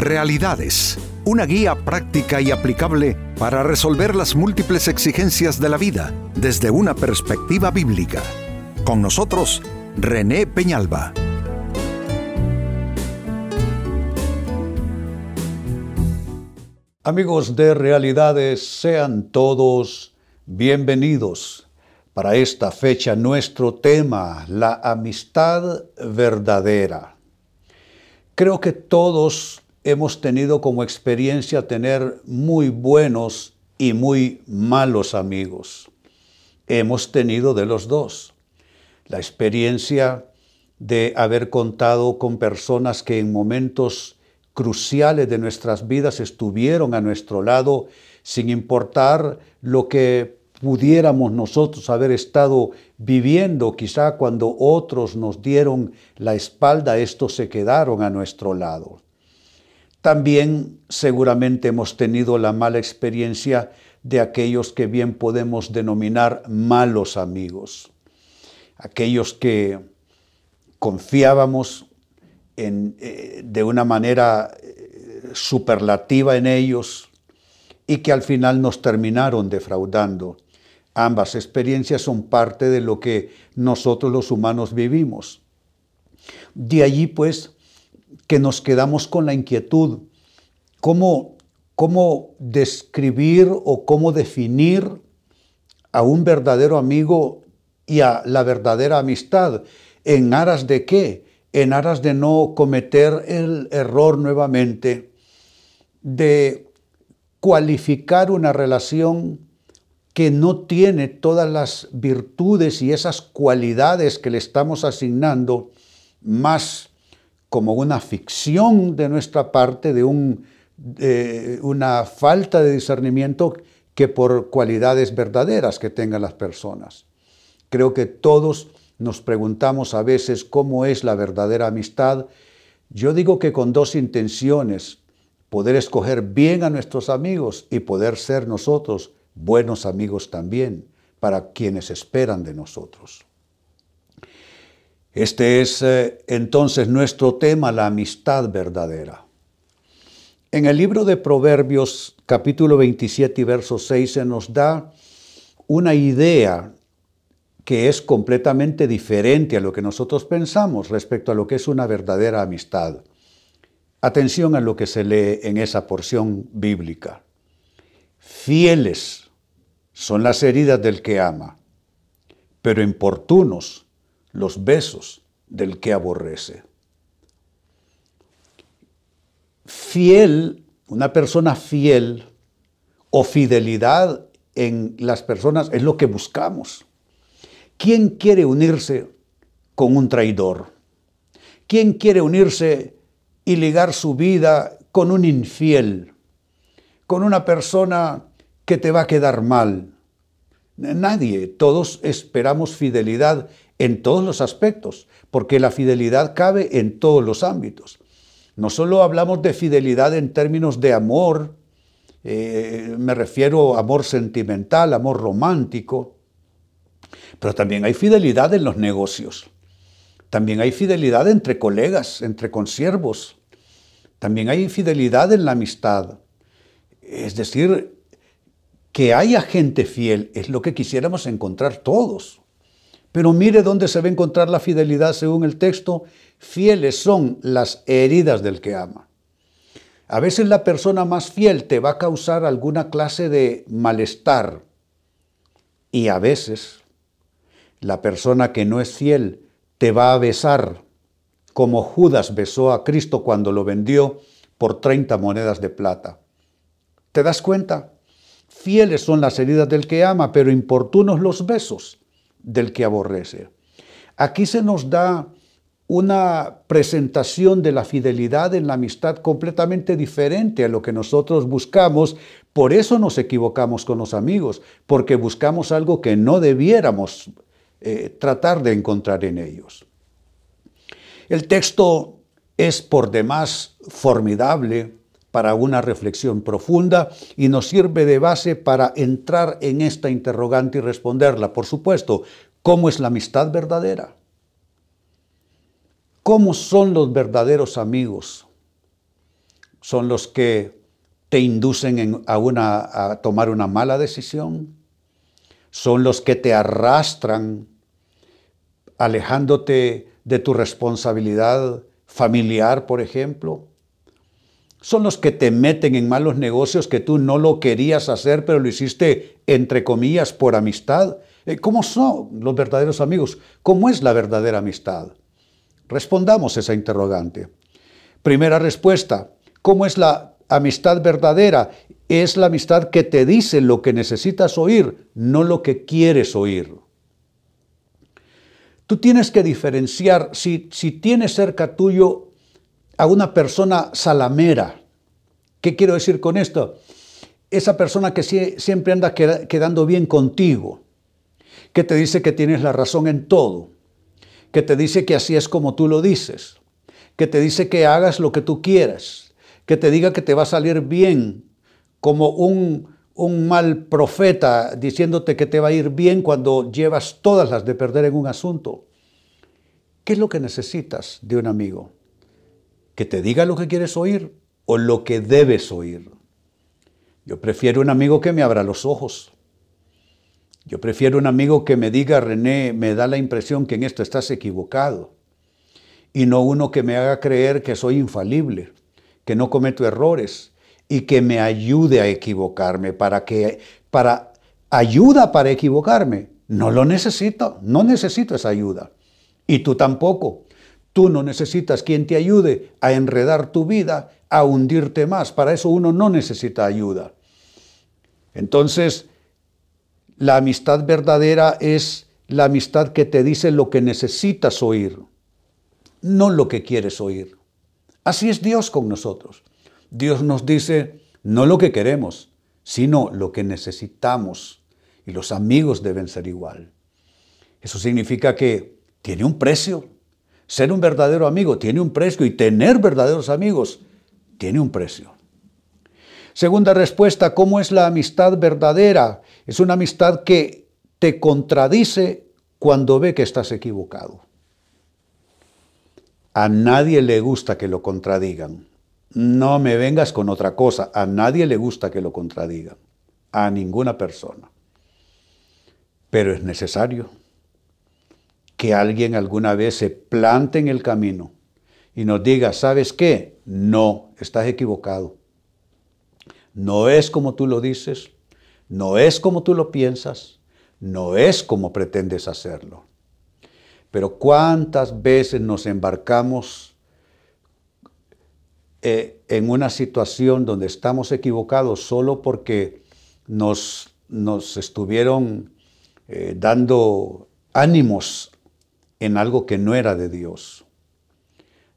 Realidades, una guía práctica y aplicable para resolver las múltiples exigencias de la vida desde una perspectiva bíblica. Con nosotros, René Peñalba. Amigos de Realidades, sean todos bienvenidos. Para esta fecha nuestro tema, la amistad verdadera. Creo que todos hemos tenido como experiencia tener muy buenos y muy malos amigos. Hemos tenido de los dos. La experiencia de haber contado con personas que en momentos cruciales de nuestras vidas estuvieron a nuestro lado sin importar lo que pudiéramos nosotros haber estado viviendo, quizá cuando otros nos dieron la espalda, estos se quedaron a nuestro lado. También seguramente hemos tenido la mala experiencia de aquellos que bien podemos denominar malos amigos, aquellos que confiábamos en, eh, de una manera eh, superlativa en ellos y que al final nos terminaron defraudando. Ambas experiencias son parte de lo que nosotros los humanos vivimos. De allí pues que nos quedamos con la inquietud, ¿cómo, cómo describir o cómo definir a un verdadero amigo y a la verdadera amistad? ¿En aras de qué? En aras de no cometer el error nuevamente de cualificar una relación que no tiene todas las virtudes y esas cualidades que le estamos asignando más como una ficción de nuestra parte, de un, una falta de discernimiento que por cualidades verdaderas que tengan las personas. Creo que todos nos preguntamos a veces cómo es la verdadera amistad. Yo digo que con dos intenciones, poder escoger bien a nuestros amigos y poder ser nosotros buenos amigos también para quienes esperan de nosotros. Este es eh, entonces nuestro tema, la amistad verdadera. En el libro de Proverbios capítulo 27 y verso 6 se nos da una idea que es completamente diferente a lo que nosotros pensamos respecto a lo que es una verdadera amistad. Atención a lo que se lee en esa porción bíblica. Fieles son las heridas del que ama, pero importunos los besos del que aborrece. Fiel, una persona fiel o fidelidad en las personas es lo que buscamos. ¿Quién quiere unirse con un traidor? ¿Quién quiere unirse y ligar su vida con un infiel? Con una persona que te va a quedar mal. Nadie, todos esperamos fidelidad en todos los aspectos, porque la fidelidad cabe en todos los ámbitos. No solo hablamos de fidelidad en términos de amor, eh, me refiero a amor sentimental, amor romántico, pero también hay fidelidad en los negocios. También hay fidelidad entre colegas, entre consiervos. También hay fidelidad en la amistad. Es decir, que haya gente fiel es lo que quisiéramos encontrar todos. Pero mire dónde se va a encontrar la fidelidad según el texto. Fieles son las heridas del que ama. A veces la persona más fiel te va a causar alguna clase de malestar. Y a veces la persona que no es fiel te va a besar, como Judas besó a Cristo cuando lo vendió por 30 monedas de plata. ¿Te das cuenta? Fieles son las heridas del que ama, pero importunos los besos del que aborrece. Aquí se nos da una presentación de la fidelidad en la amistad completamente diferente a lo que nosotros buscamos. Por eso nos equivocamos con los amigos, porque buscamos algo que no debiéramos eh, tratar de encontrar en ellos. El texto es por demás formidable para una reflexión profunda y nos sirve de base para entrar en esta interrogante y responderla. Por supuesto, ¿cómo es la amistad verdadera? ¿Cómo son los verdaderos amigos? son los que te inducen a, tomar una mala decisión, son los que te arrastran alejándote de tu responsabilidad familiar, por ejemplo. Son los que te meten en malos negocios que tú no lo querías hacer, pero lo hiciste, entre comillas, por amistad. Eh, ¿Cómo son los verdaderos amigos? ¿Cómo es la verdadera amistad? Respondamos esa interrogante. Primera respuesta, ¿cómo es la amistad verdadera? Es la amistad que te dice lo que necesitas oír, no lo que quieres oír. Tú tienes que diferenciar si, si tienes cerca tuyo a una persona salamera. ¿Qué quiero decir con esto? Esa persona que siempre anda quedando bien contigo, que te dice que tienes la razón en todo, que te dice que así es como tú lo dices, que te dice que hagas lo que tú quieras, que te diga que te va a salir bien, como un, un mal profeta diciéndote que te va a ir bien cuando llevas todas las de perder en un asunto. ¿Qué es lo que necesitas de un amigo? ¿Que te diga lo que quieres oír o lo que debes oír? Yo prefiero un amigo que me abra los ojos. Yo prefiero un amigo que me diga, René, me da la impresión que en esto estás equivocado. Y no uno que me haga creer que soy infalible, que no cometo errores, y que me ayude a equivocarme para que para ayuda para equivocarme. No lo necesito, no necesito esa ayuda. Y tú tampoco. Tú no necesitas quien te ayude a enredar tu vida, a hundirte más. Para eso uno no necesita ayuda. Entonces, la amistad verdadera es la amistad que te dice lo que necesitas oír, no lo que quieres oír. Así es Dios con nosotros. Dios nos dice no lo que queremos, sino lo que necesitamos. Y los amigos deben ser igual. Eso significa que tiene un precio. Ser un verdadero amigo tiene un precio y tener verdaderos amigos tiene un precio. Segunda respuesta, ¿cómo es la amistad verdadera? Es una amistad que te contradice cuando ve que estás equivocado. A nadie le gusta que lo contradigan. No me vengas con otra cosa. A nadie le gusta que lo contradigan. A ninguna persona. Pero es necesario que alguien alguna vez se plante en el camino y nos diga, ¿sabes qué? No, estás equivocado. No es como tú lo dices, no es como tú lo piensas, no es como pretendes hacerlo. Pero cuántas veces nos embarcamos eh, en una situación donde estamos equivocados solo porque nos, nos estuvieron eh, dando ánimos en algo que no era de Dios.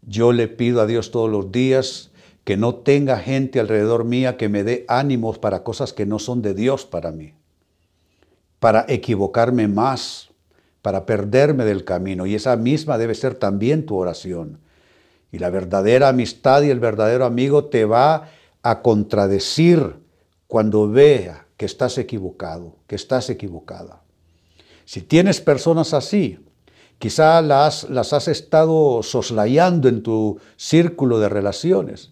Yo le pido a Dios todos los días que no tenga gente alrededor mía que me dé ánimos para cosas que no son de Dios para mí, para equivocarme más, para perderme del camino. Y esa misma debe ser también tu oración. Y la verdadera amistad y el verdadero amigo te va a contradecir cuando vea que estás equivocado, que estás equivocada. Si tienes personas así, quizá las, las has estado soslayando en tu círculo de relaciones,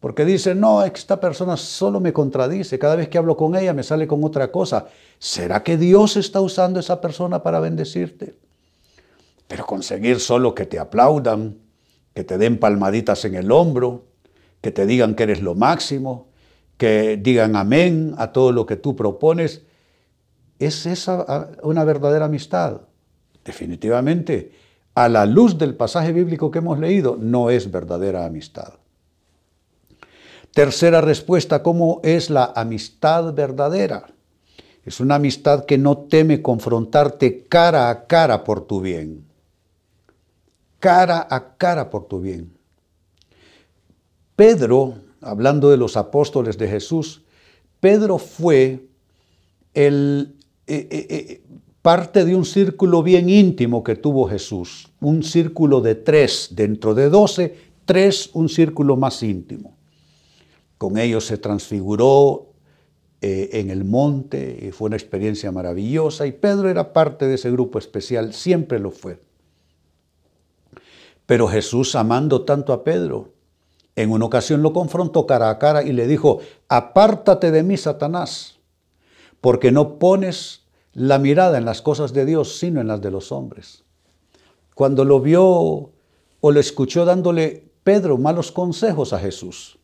porque dicen, no, esta persona solo me contradice, cada vez que hablo con ella me sale con otra cosa. ¿Será que Dios está usando a esa persona para bendecirte? Pero conseguir solo que te aplaudan, que te den palmaditas en el hombro, que te digan que eres lo máximo, que digan amén a todo lo que tú propones. ¿Es esa ah, una verdadera amistad? Definitivamente, a la luz del pasaje bíblico que hemos leído, no es verdadera amistad. Tercera respuesta, ¿cómo es la amistad verdadera? Es una amistad que no teme confrontarte cara a cara por tu bien cara a cara por tu bien. Pedro, hablando de los apóstoles de Jesús, Pedro fue el, eh, eh, eh, parte de un círculo bien íntimo que tuvo Jesús, un círculo de tres, dentro de doce, tres, un círculo más íntimo. Con ellos se transfiguró en el monte y fue una experiencia maravillosa y Pedro era parte de ese grupo especial, siempre lo fue. Pero Jesús, amando tanto a Pedro, En una ocasión lo confrontó cara a cara y le dijo, apártate de mí, Satanás, porque no pones la mirada en las cosas de Dios, sino en las de los hombres. Cuando lo vio o lo escuchó dándole Pedro malos consejos a Jesús.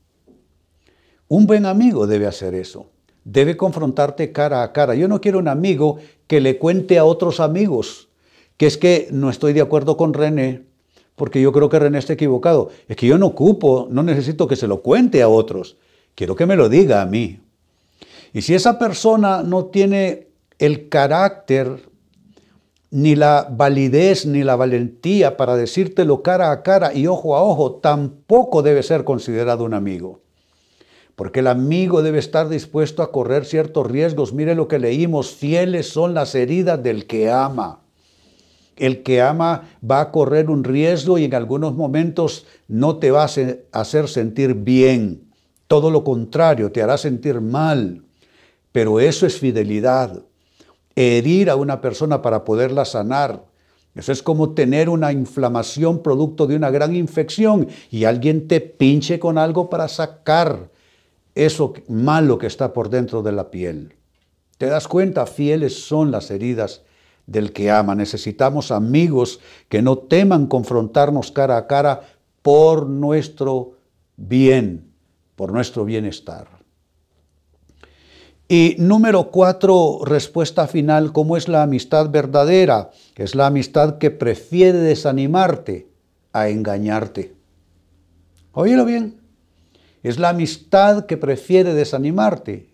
Un buen amigo debe hacer eso. Debe confrontarte cara a cara. Yo no quiero un amigo que le cuente a otros amigos que es que no estoy de acuerdo con René, porque yo creo que René está equivocado. Es que yo no ocupo, no necesito que se lo cuente a otros. Quiero que me lo diga a mí. Y si esa persona no tiene el carácter, ni la validez, ni la valentía para decírtelo cara a cara y ojo a ojo, tampoco debe ser considerado un amigo. Porque el amigo debe estar dispuesto a correr ciertos riesgos. Mire lo que leímos, fieles son las heridas del que ama. El que ama va a correr un riesgo y en algunos momentos no te va a hacer sentir bien. Todo lo contrario, te hará sentir mal. Pero eso es fidelidad. Herir a una persona para poderla sanar. Eso es como tener una inflamación producto de una gran infección y alguien te pinche con algo para sacar eso malo que está por dentro de la piel. ¿Te das cuenta? Fieles son las heridas del que ama. Necesitamos amigos que no teman confrontarnos cara a cara por nuestro bien, por nuestro bienestar. Y número cuatro, respuesta final, ¿cómo es la amistad verdadera? Es la amistad que prefiere desanimarte a engañarte. Óyelo bien. Es la amistad que prefiere desanimarte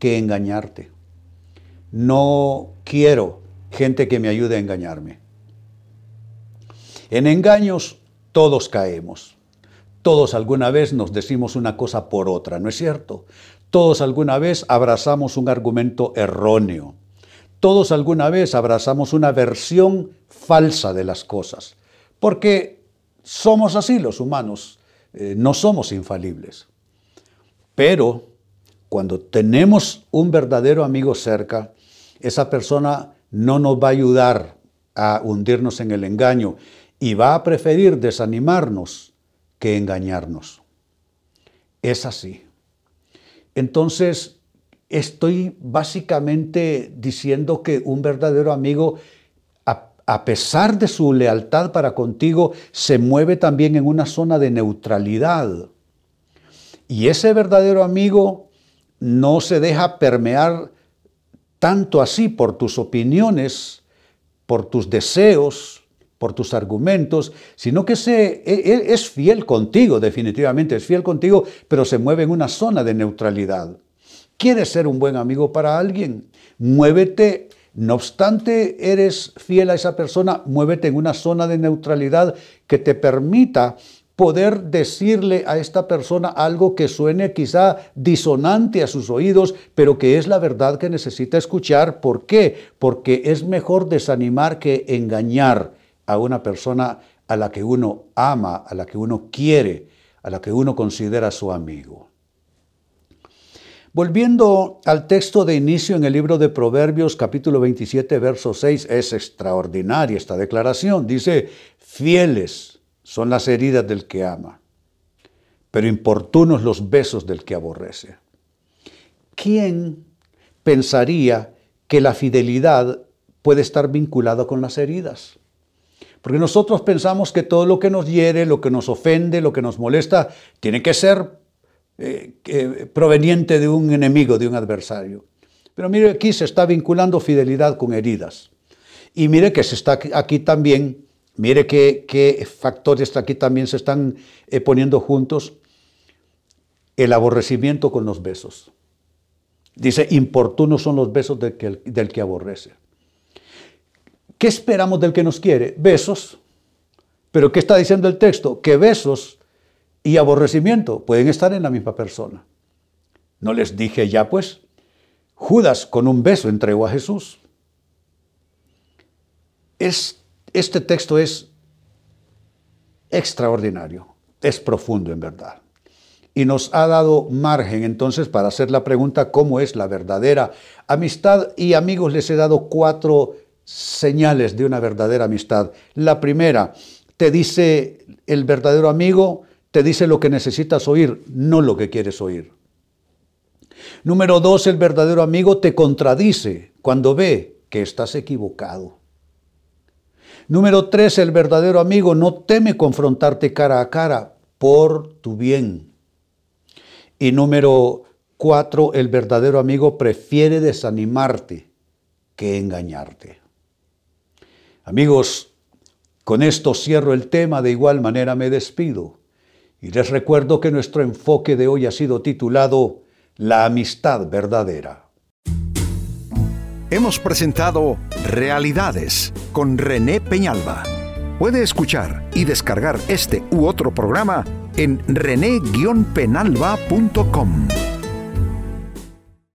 que engañarte. No quiero gente que me ayude a engañarme. En engaños todos caemos. Todos alguna vez nos decimos una cosa por otra, ¿no es cierto? Todos alguna vez abrazamos un argumento erróneo. Todos alguna vez abrazamos una versión falsa de las cosas. Porque somos así los humanos, eh, no somos infalibles. Pero cuando tenemos un verdadero amigo cerca, esa persona no nos va a ayudar a hundirnos en el engaño y va a preferir desanimarnos que engañarnos. Es así. Entonces, estoy básicamente diciendo que un verdadero amigo, a, pesar de su lealtad para contigo, se mueve también en una zona de neutralidad. Y ese verdadero amigo no se deja permear tanto así por tus opiniones, por tus deseos, por tus argumentos, sino que se, e, e, es fiel contigo, definitivamente es fiel contigo, pero se mueve en una zona de neutralidad. ¿Quieres ser un buen amigo para alguien? Muévete, no obstante eres fiel a esa persona, muévete en una zona de neutralidad que te permita poder decirle a esta persona algo que suene quizá disonante a sus oídos, pero que es la verdad que necesita escuchar. ¿Por qué? Porque es mejor desanimar que engañar a una persona a la que uno ama, a la que uno quiere, a la que uno considera su amigo. Volviendo al texto de inicio en el libro de Proverbios capítulo 27, verso 6, es extraordinaria esta declaración. Dice, fieles son las heridas del que ama, pero importunos los besos del que aborrece. ¿Quién pensaría que la fidelidad puede estar vinculada con las heridas? Porque nosotros pensamos que todo lo que nos hiere, lo que nos ofende, lo que nos molesta, tiene que ser eh, proveniente de un enemigo, de un adversario. Pero mire, aquí se está vinculando fidelidad con heridas. Y mire que se está aquí también Mire qué, factores aquí también se están eh, poniendo juntos. El aborrecimiento con los besos. Dice, importunos son los besos que, del que aborrece. ¿Qué esperamos del que nos quiere? Besos. Pero ¿qué está diciendo el texto? Que besos y aborrecimiento pueden estar en la misma persona. ¿No les dije ya pues? Judas con un beso entregó a Jesús. Es este texto es extraordinario, es profundo en verdad. Y nos ha dado margen entonces para hacer la pregunta, ¿cómo es la verdadera amistad? Y amigos, les he dado cuatro señales de una verdadera amistad. La primera, te dice el verdadero amigo, te dice lo que necesitas oír, no lo que quieres oír. Número dos, el verdadero amigo te contradice cuando ve que estás equivocado. Número tres, el verdadero amigo no teme confrontarte cara a cara por tu bien. Y número cuatro, el verdadero amigo prefiere desanimarte que engañarte. Amigos, con esto cierro el tema, de igual manera me despido. Y les recuerdo que nuestro enfoque de hoy ha sido titulado La amistad verdadera. Hemos presentado Realidades con René Peñalba. Puede escuchar y descargar este u otro programa en rene-penalba.com.